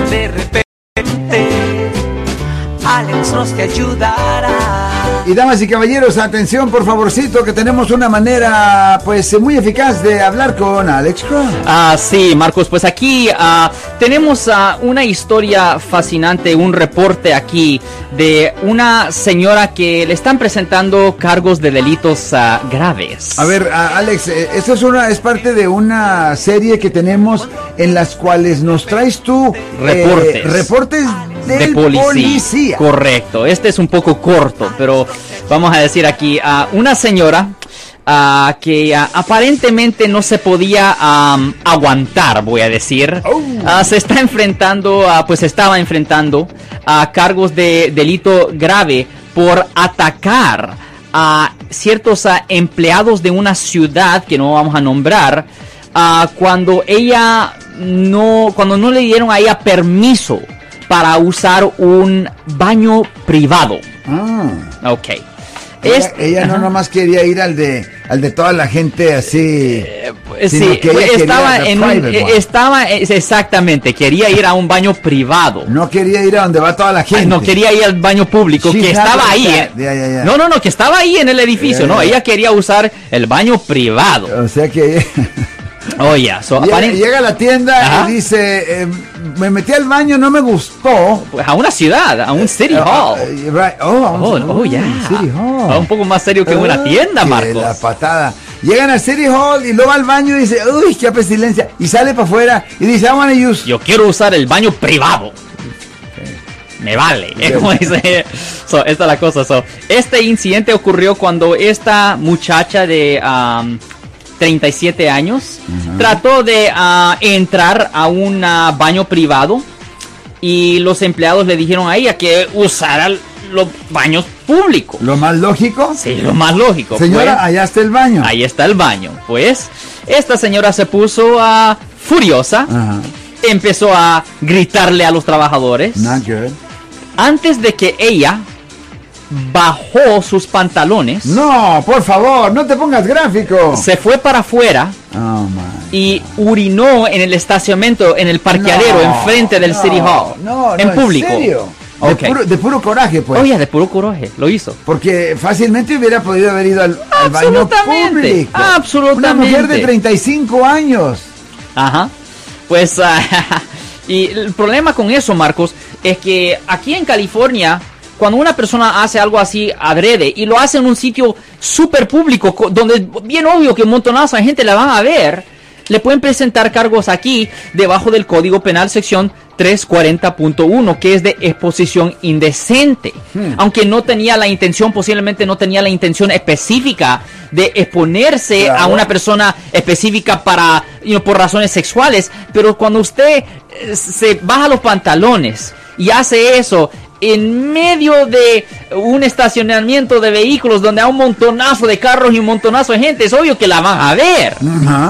de repente, Alex nos te ayudará. Y damas y caballeros, atención por favorcito que tenemos una manera pues muy eficaz de hablar con Alex Cross. Ah, sí, Marcos, pues aquí ah, tenemos ah, una historia fascinante, un reporte aquí de una señora que le están presentando cargos de delitos ah, graves. A ver, a- Alex, eh, esto es una es parte de una serie que tenemos en las cuales nos traes tú eh, Reportes. Del policía. policía. Correcto. Este es un poco corto, pero vamos a decir aquí a una señora ah, que aparentemente no se podía aguantar, voy a decir. Oh. Ah, se está enfrentando, ah, pues estaba enfrentando a cargos de delito grave por atacar a ciertos ah, empleados de una ciudad que no vamos a nombrar cuando ella no cuando no le dieron a ella permiso para usar un baño privado. Ah. Ok. Ella, no nomás quería ir al de al de toda la gente así. Eh, Sí, quería estaba en un, eh, estaba exactamente, quería ir a un baño privado. No quería ir a donde va toda la gente. Ay, no quería ir al baño público She que estaba ahí. eh. No, no, no, que estaba ahí en el edificio, no, ella quería usar el baño privado. O sea que Oye, so, llega, llega a la tienda Ajá. y dice, eh, me metí al baño, no me gustó. pues, a una ciudad, a un city hall. Eh, right. Oh, a un- Oh, oh. City Hall. Un poco más serio que una tienda, Marcos. La patada. Llegan al City Hall y luego al baño y dice, uy, qué pestilencia. Y sale para afuera y dice, I wanna use. Yo quiero usar el baño privado. Me vale. Es como dice. So, esta es la cosa. So, este incidente ocurrió cuando esta muchacha de um, 37 años trató de ah, entrar a un ah, baño privado y los empleados le dijeron a ella que usara los baños públicos. Lo más lógico. Sí, lo más lógico. Señora, pues. allá está el baño. Ahí está el baño. Pues esta señora se puso ah, furiosa. Ajá. Empezó a gritarle a los trabajadores. Not good. Antes de que ella bajó sus pantalones, No, por favor, no te pongas gráfico. se fue para afuera Oh, y urinó en el estacionamiento, en el parqueadero, No, enfrente del no, City Hall. No, no, en público. serio? Ok. De, puro, de puro coraje, pues. Oye, de puro coraje, lo hizo. Porque fácilmente hubiera podido haber ido al, al baño público. absolutamente. Una mujer de 35 años. Ajá. Pues, ah, y el problema con eso, Marcos, es que aquí en California, cuando una persona hace algo así adrede y lo hace en un sitio súper público, co- donde es bien obvio que un montonazo de gente la van a ver, le pueden presentar cargos aquí debajo del Código Penal sección 340.1, que es de exposición indecente. Hmm. Aunque no tenía la intención, posiblemente no tenía la intención específica de exponerse a una persona específica para, you know, por razones sexuales, pero cuando usted eh, se baja los pantalones y hace eso en medio de un estacionamiento de vehículos donde hay un montonazo de carros y un montonazo de gente, es obvio que la van a ver.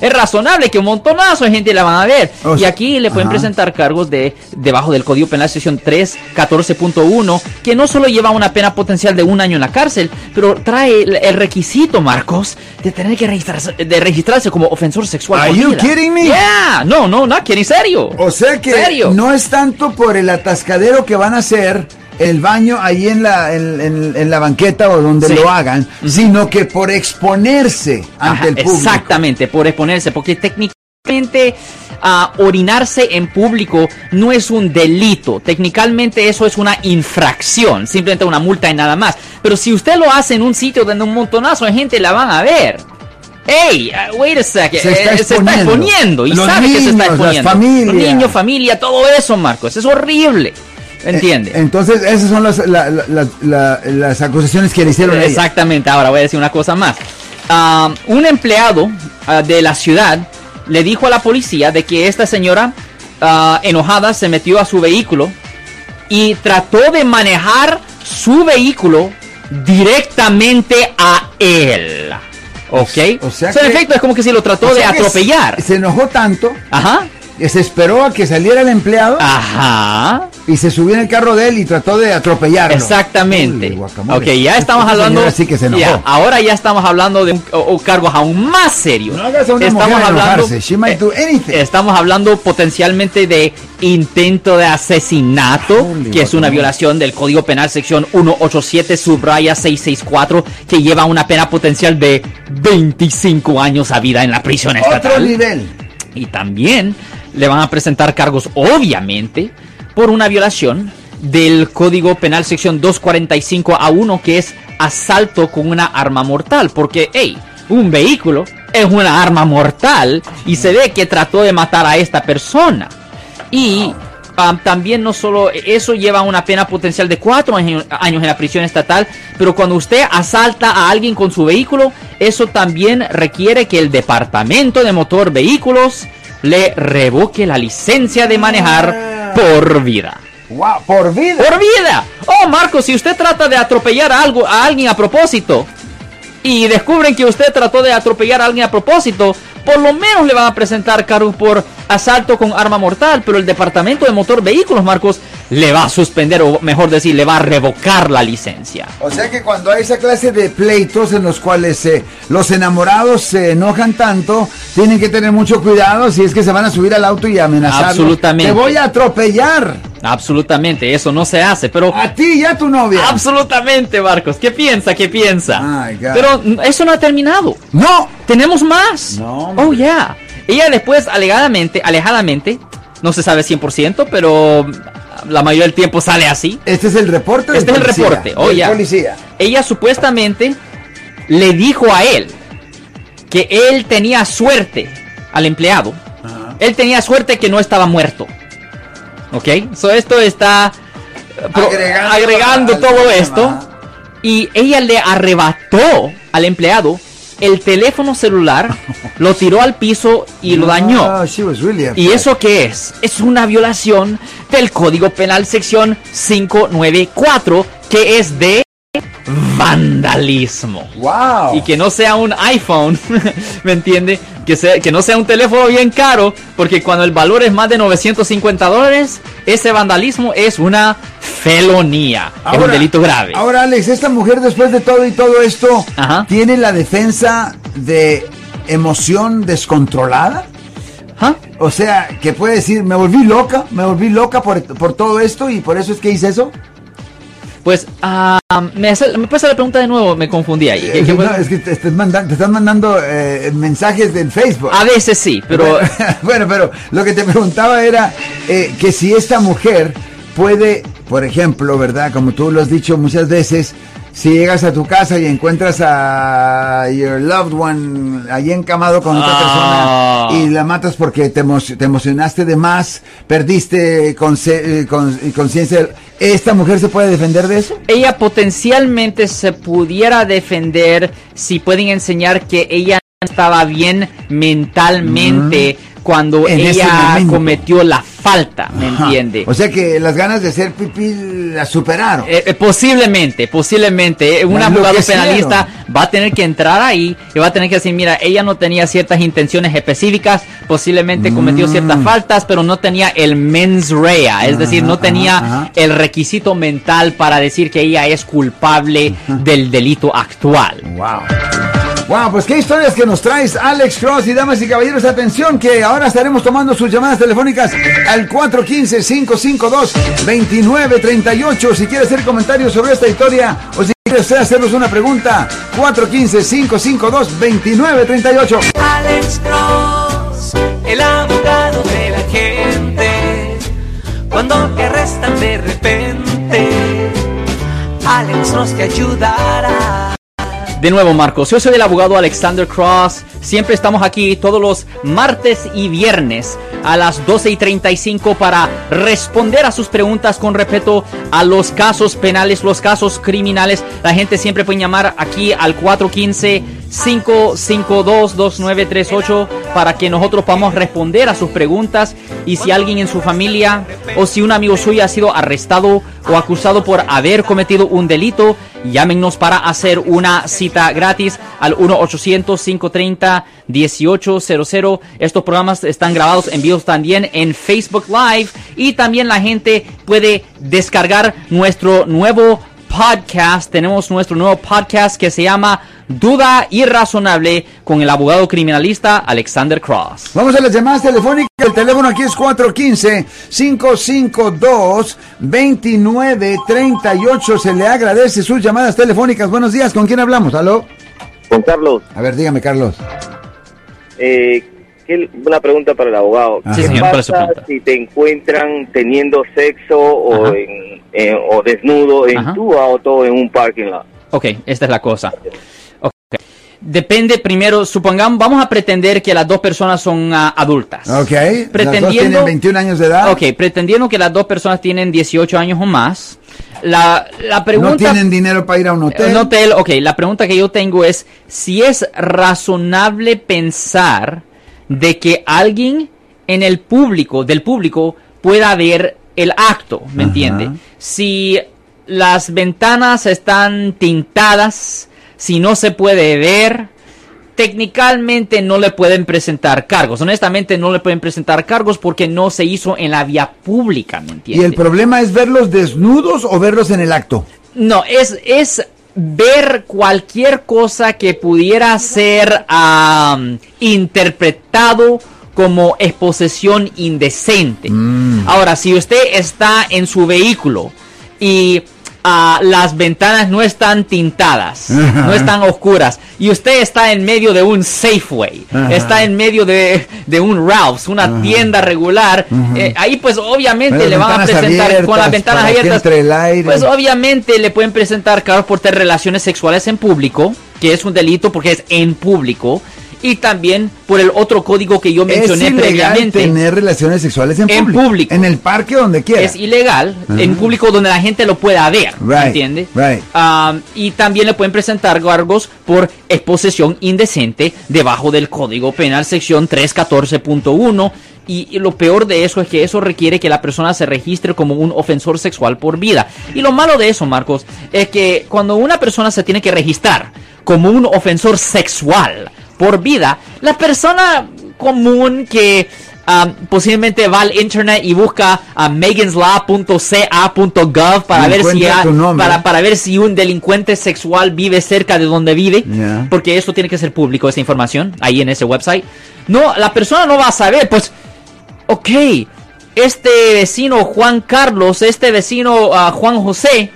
Es razonable que un montonazo de gente la van a ver. O y aquí le pueden presentar cargos de debajo del Código Penal sección 314.1 que no solo lleva una pena potencial de un año en la cárcel, pero trae el, el requisito, Marcos, de tener que registrarse, de registrarse como ofensor sexual. Are you kidding me? Yeah, no, no, no, kidding, serio. O sea que ¿Serio? no es tanto por el atascadero que van a hacer el baño ahí en la, en, en- en la banqueta o donde Sí. lo hagan, sino que por exponerse ante Ajá, el público. Exactamente, por exponerse, porque técnicamente ah, orinarse en público no es un delito, técnicamente eso es una infracción, simplemente una multa y nada más. Pero si usted lo hace en un sitio donde un montonazo de gente la van a ver. Hey, uh, wait a second. Se está eh, exponiendo. exponiendo y Los sabe que se está niños, las exponiendo. familias. Los niños, familia, todo eso, Marcos. Es horrible. ¿Entiende? Eh, Entonces, esas son las, la- la- la- la- las acusaciones que le hicieron. Exactamente, ahora voy a decir una cosa más. Ah, un empleado ah, de la ciudad le dijo a la policía de que esta señora ah, enojada se metió a su vehículo y trató de manejar su vehículo directamente a él. ¿Ok? O sea en que- efecto, es como que si lo trató O de sea atropellar. Se, se enojó tanto Ajá. que se esperó a que saliera el empleado Ajá. Y se subió en el carro de él y trató de atropellarlo. Exactamente. Uy, ok, ya estamos Esta hablando. señora sí que se enojó. ya, ahora ya estamos hablando de un- o- o cargos aún más serios. No hagas a una mujer enojarse. She might do anything. estamos hablando potencialmente de intento de asesinato, Holy que es una violación del Código Penal sección 187 subraya 664, que lleva una pena potencial de 25 años a vida en la prisión Otro estatal. nivel. Y también le van a presentar cargos, obviamente, por una violación del Código Penal sección 245 a 1, que es asalto con una arma mortal. Porque, hey, un vehículo es una arma mortal y se ve que trató de matar a esta persona. Y ah, también no solo eso lleva una pena potencial de cuatro años años en la prisión estatal, pero cuando usted asalta a alguien con su vehículo, eso también requiere que el Departamento de Motor Vehículos le revoque la licencia de manejar por vida. Wow, por vida. ¡Por vida! Oh, Marco, si usted trata de atropellar a, algo, a alguien a propósito y descubren que usted trató de atropellar a alguien a propósito, por lo menos le van a presentar cargos por asalto con arma mortal, pero el Departamento de Motor Vehículos, Marcos, le va a suspender, o mejor decir, le va a revocar la licencia. O sea que cuando hay esa clase de pleitos en los cuales eh, los enamorados se enojan tanto, tienen que tener mucho cuidado si es que se van a subir al auto y amenazar. Absolutamente. Te voy a atropellar. Absolutamente, eso no se hace, pero... A ti y a tu novia. Absolutamente, Marcos. ¿Qué piensa? ¿Qué piensa? Pero eso no ha terminado. No. Tenemos más. No, oh, yeah. Ella después, alegadamente, alejadamente, no se sabe 100%, pero la mayoría del tiempo sale así. Este es el reporte. Este es el policía, reporte. Oh, ya. policía. Ella supuestamente le dijo a él que él tenía suerte al empleado. Él tenía suerte que no estaba muerto. ¿Ok? So esto está eh, pro- Agregando todo esto. Y ella le arrebató al empleado el teléfono celular, lo tiró al piso y lo dañó. She was really ¿Y eso qué es? Es una violación del Código Penal sección 594, que es de vandalismo. Wow. Y que no sea un iPhone, ¿me entiende? Que, sea, que no sea un teléfono bien caro, porque cuando el valor es más de 950 dólares, ese vandalismo es una felonía, es un delito grave. Ahora, Alex, esta mujer después de todo y todo esto, Ajá. ¿tiene la defensa de emoción descontrolada? ¿Ah? O sea, que puede decir, me volví loca, me volví loca por, por todo esto y por eso es que hice eso. Pues, ah, me, hace- me pasa la pregunta de nuevo, me confundí ahí. ¿Qué- Eh, qué no, es que te, están mandando eh, mensajes del Facebook. A veces sí, pero... Bueno, bueno, pero lo que te preguntaba era eh, que si esta mujer puede, por ejemplo, ¿verdad? Como tú lo has dicho muchas veces, si llegas a tu casa y encuentras a your loved one ahí encamado con otra Ah. persona y la matas porque te, emo- te emocionaste de más, perdiste conce- eh, con- conciencia, ¿esta mujer se puede defender de eso? ella potencialmente se pudiera defender si pueden enseñar que ella estaba bien mentalmente cuando En ese ella cometió la falta, ¿me Ajá. entiende? O sea que las ganas de hacer pipí la superaron. Eh, eh, posiblemente, posiblemente, eh, un La abogado enloquecieron. penalista va a tener que entrar ahí y va a tener que decir, mira, ella no tenía ciertas intenciones específicas, posiblemente cometió ciertas Mm. faltas, pero no tenía el mens rea, es decir, no Ajá, tenía ajá, ajá. el requisito mental para decir que ella es culpable del delito actual. Wow. Wow, pues qué historias que nos traes, Alex Cross y damas y caballeros, atención que ahora estaremos tomando sus llamadas telefónicas al 415-552-2938. Si quiere hacer comentarios sobre esta historia o si quiere usted hacernos una pregunta, 415-552-2938. Alex Cross, el abogado de la gente. Cuando te arrestan de repente, Alex Cross te ayudará. De nuevo, Marcos, yo soy el abogado Alexander Cross. Siempre estamos aquí todos los martes y viernes a las 12 y 35 para responder a sus preguntas con respecto a los casos penales, los casos criminales. La gente siempre puede llamar aquí al 415-552-2938 para que nosotros podamos responder a sus preguntas. Y si alguien en su familia o si un amigo suyo ha sido arrestado o acusado por haber cometido un delito, Llámenos para hacer una cita gratis al 1-800-530-1800. Estos programas están grabados en vivo también en Facebook Live y también la gente puede descargar nuestro nuevo podcast. Tenemos nuestro nuevo podcast que se llama Duda Irrazonable con el abogado criminalista Alexander Cross. Vamos a las llamadas telefónicas. El teléfono aquí es 415-552-2938. Se le agradece sus llamadas telefónicas. Buenos días. ¿Con quién hablamos? ¿Aló? Con Carlos. A ver, dígame, Carlos. Eh, ¿qué- una pregunta para el abogado. Ah. Sí, ¿Qué señor, ¿cuál es su pasa si te encuentran teniendo sexo o, en, en- o desnudo en Ajá. tu auto en un parking lot? Ok, esta es la cosa. Ok. Depende primero, supongamos, vamos a pretender que las dos personas son ah, adultas. Ok. Las dos Pretendiendo- tienen 21 años de edad. Ok, pretendiendo que las dos personas tienen 18 años o más. La, la pregunta... No tienen dinero para ir a un hotel. Un hotel, ok, la pregunta que yo tengo es si es razonable pensar de que alguien en el público, del público, pueda ver el acto, ¿me entiende? Si las ventanas están tintadas, si no se puede ver, técnicamente no le pueden presentar cargos. Honestamente no le pueden presentar cargos porque no se hizo en la vía pública, ¿me ¿Y entiende? el problema es verlos desnudos o verlos en el acto? No, es, es ver cualquier cosa que pudiera ser interpretado como exposición indecente. Mm. Ahora, si usted está en su vehículo y ah, las ventanas no están tintadas, no están oscuras, y usted está en medio de un Safeway, está en medio de, de un Ralph's, una tienda regular, eh, ahí pues obviamente le van a presentar con las ventanas abiertas. entre el aire. Pues obviamente le pueden presentar cargos por tener relaciones sexuales en público, que es un delito porque es en público, y también por el otro código que yo Es mencioné ilegal previamente. tener relaciones sexuales en, En público. público. En el parque donde quiera. Es ilegal en público donde la gente lo pueda ver, ¿me Right, entiende? right. Um, y también le pueden presentar cargos por exposición indecente debajo del Código Penal sección 314.1 y, y lo peor de eso es que eso requiere que la persona se registre como un ofensor sexual por vida. Y lo malo de eso, Marcos, es que cuando una persona se tiene que registrar como un ofensor sexual por vida, la persona común que ah, posiblemente va al internet y busca a meganslaw.ca.gov para ver si ha- para, para ver si un delincuente sexual vive cerca de donde vive, Ya. porque eso tiene que ser público esa información ahí en ese website. No, la persona no va a saber, pues, ok, este vecino Juan Carlos, este vecino ah, Juan José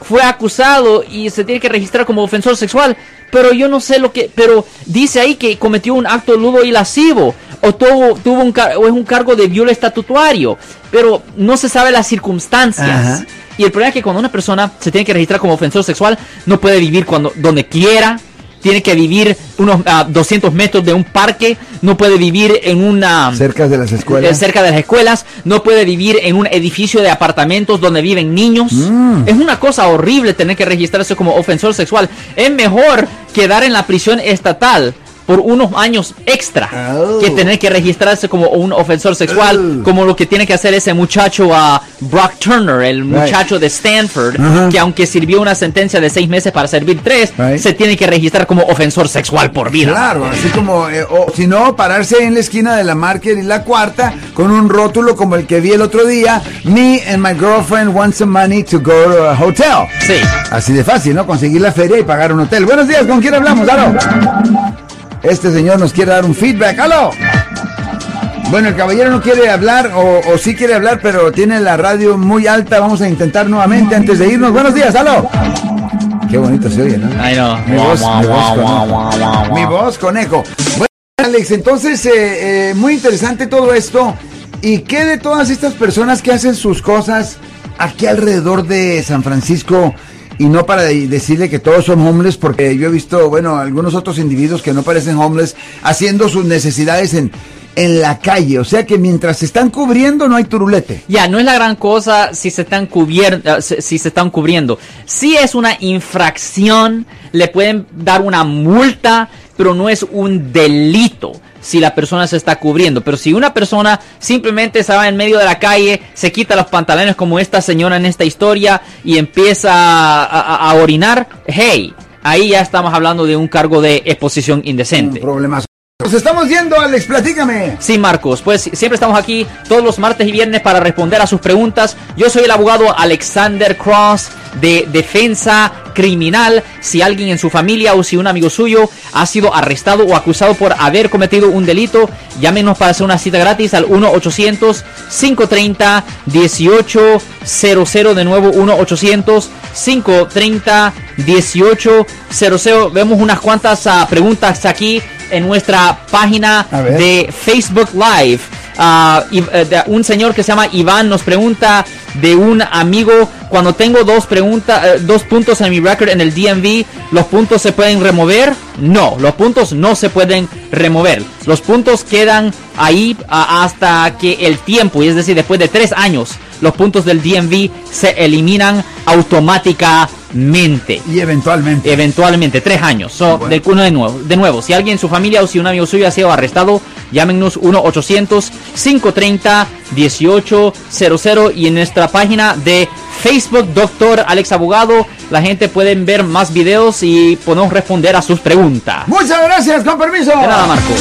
fue acusado y se tiene que registrar como ofensor sexual, pero yo no sé lo que, pero dice ahí que cometió un acto ludo y lascivo o tuvo, tuvo un o es un cargo de viola estatutario, pero no se sabe las circunstancias. Ajá. Y el problema es que cuando una persona se tiene que registrar como ofensor sexual, no puede vivir cuando donde quiera, tiene que vivir unos ah, 200 metros de un parque, no puede vivir en una Cerca de las eh, escuelas. cerca de las escuelas, no puede vivir en un edificio de apartamentos donde viven niños. Mm. Es una cosa horrible tener que registrarse como ofensor sexual. Es mejor quedar en la prisión estatal por unos años extra Oh. que tener que registrarse como un ofensor sexual, Oh. como lo que tiene que hacer ese muchacho a Brock Turner, el muchacho de Stanford, Ajá. que aunque sirvió una sentencia de seis meses para servir tres, Right. se tiene que registrar como ofensor sexual por vida. Claro, así como, eh, o si no, pararse en la esquina de la Market y la cuarta con un rótulo como el que vi el otro día. Me and my girlfriend want some money to go to a hotel. Sí. Así de fácil, ¿no? Conseguir la feria y pagar un hotel. Buenos días, ¿con quién hablamos? ¡Aló! Este señor nos quiere dar un feedback. ¡Aló! Bueno, el caballero no quiere hablar, o, o sí quiere hablar, pero tiene la radio muy alta. Vamos a intentar nuevamente antes de irnos. Buenos días, ¡aló! Qué bonito se oye, ¿no? Ay, no. Mi voz, mi voz con- Mi voz con eco. Bueno, Alex, entonces, eh, eh, muy interesante todo esto. ¿Y qué de todas estas personas que hacen sus cosas aquí alrededor de San Francisco? Y no para de- decirle que todos son homeless, porque yo he visto, bueno, algunos otros individuos que no parecen homeless haciendo sus necesidades en, en la calle. O sea que mientras se están cubriendo no hay turulete. Ya, no es la gran cosa si se están cubriendo, si se están cubriendo. Si es una infracción, le pueden dar una multa, pero no es un delito. Si la persona se está cubriendo. Pero si una persona simplemente se va en medio de la calle, se quita los pantalones como esta señora en esta historia y empieza a, orinar, hey, ahí ya estamos hablando de un cargo de exposición indecente. Nos estamos yendo, Alex, platícame. Sí, Marcos, pues siempre estamos aquí todos los martes y viernes para responder a sus preguntas. Yo soy el abogado Alexander Cross de Defensa Criminal. Si alguien en su familia o si un amigo suyo ha sido arrestado o acusado por haber cometido un delito, llámenos para hacer una cita gratis al 1-800-530-1800. De nuevo, 1-800-530-1800. Vemos unas cuantas ah, preguntas aquí en nuestra página de Facebook Live. Ah, y, eh, de- un señor que se llama Iván nos pregunta de un amigo cuando tengo dos preguntas eh, dos puntos en mi record en el DMV los puntos se pueden remover no los puntos no se pueden remover los puntos quedan ahí ah, hasta que el tiempo y es decir después de tres años los puntos del DMV se eliminan automáticamente Y eventualmente. Eventualmente, tres años. So, Bueno. de, uno de nuevo, de nuevo, si alguien en su familia o si un amigo suyo ha sido arrestado, llámenos 1-800-530-1800 y en nuestra página de Facebook, Doctor Alex Abogado, la gente puede ver más videos y podemos responder a sus preguntas. Muchas gracias, con permiso. De nada, Marco.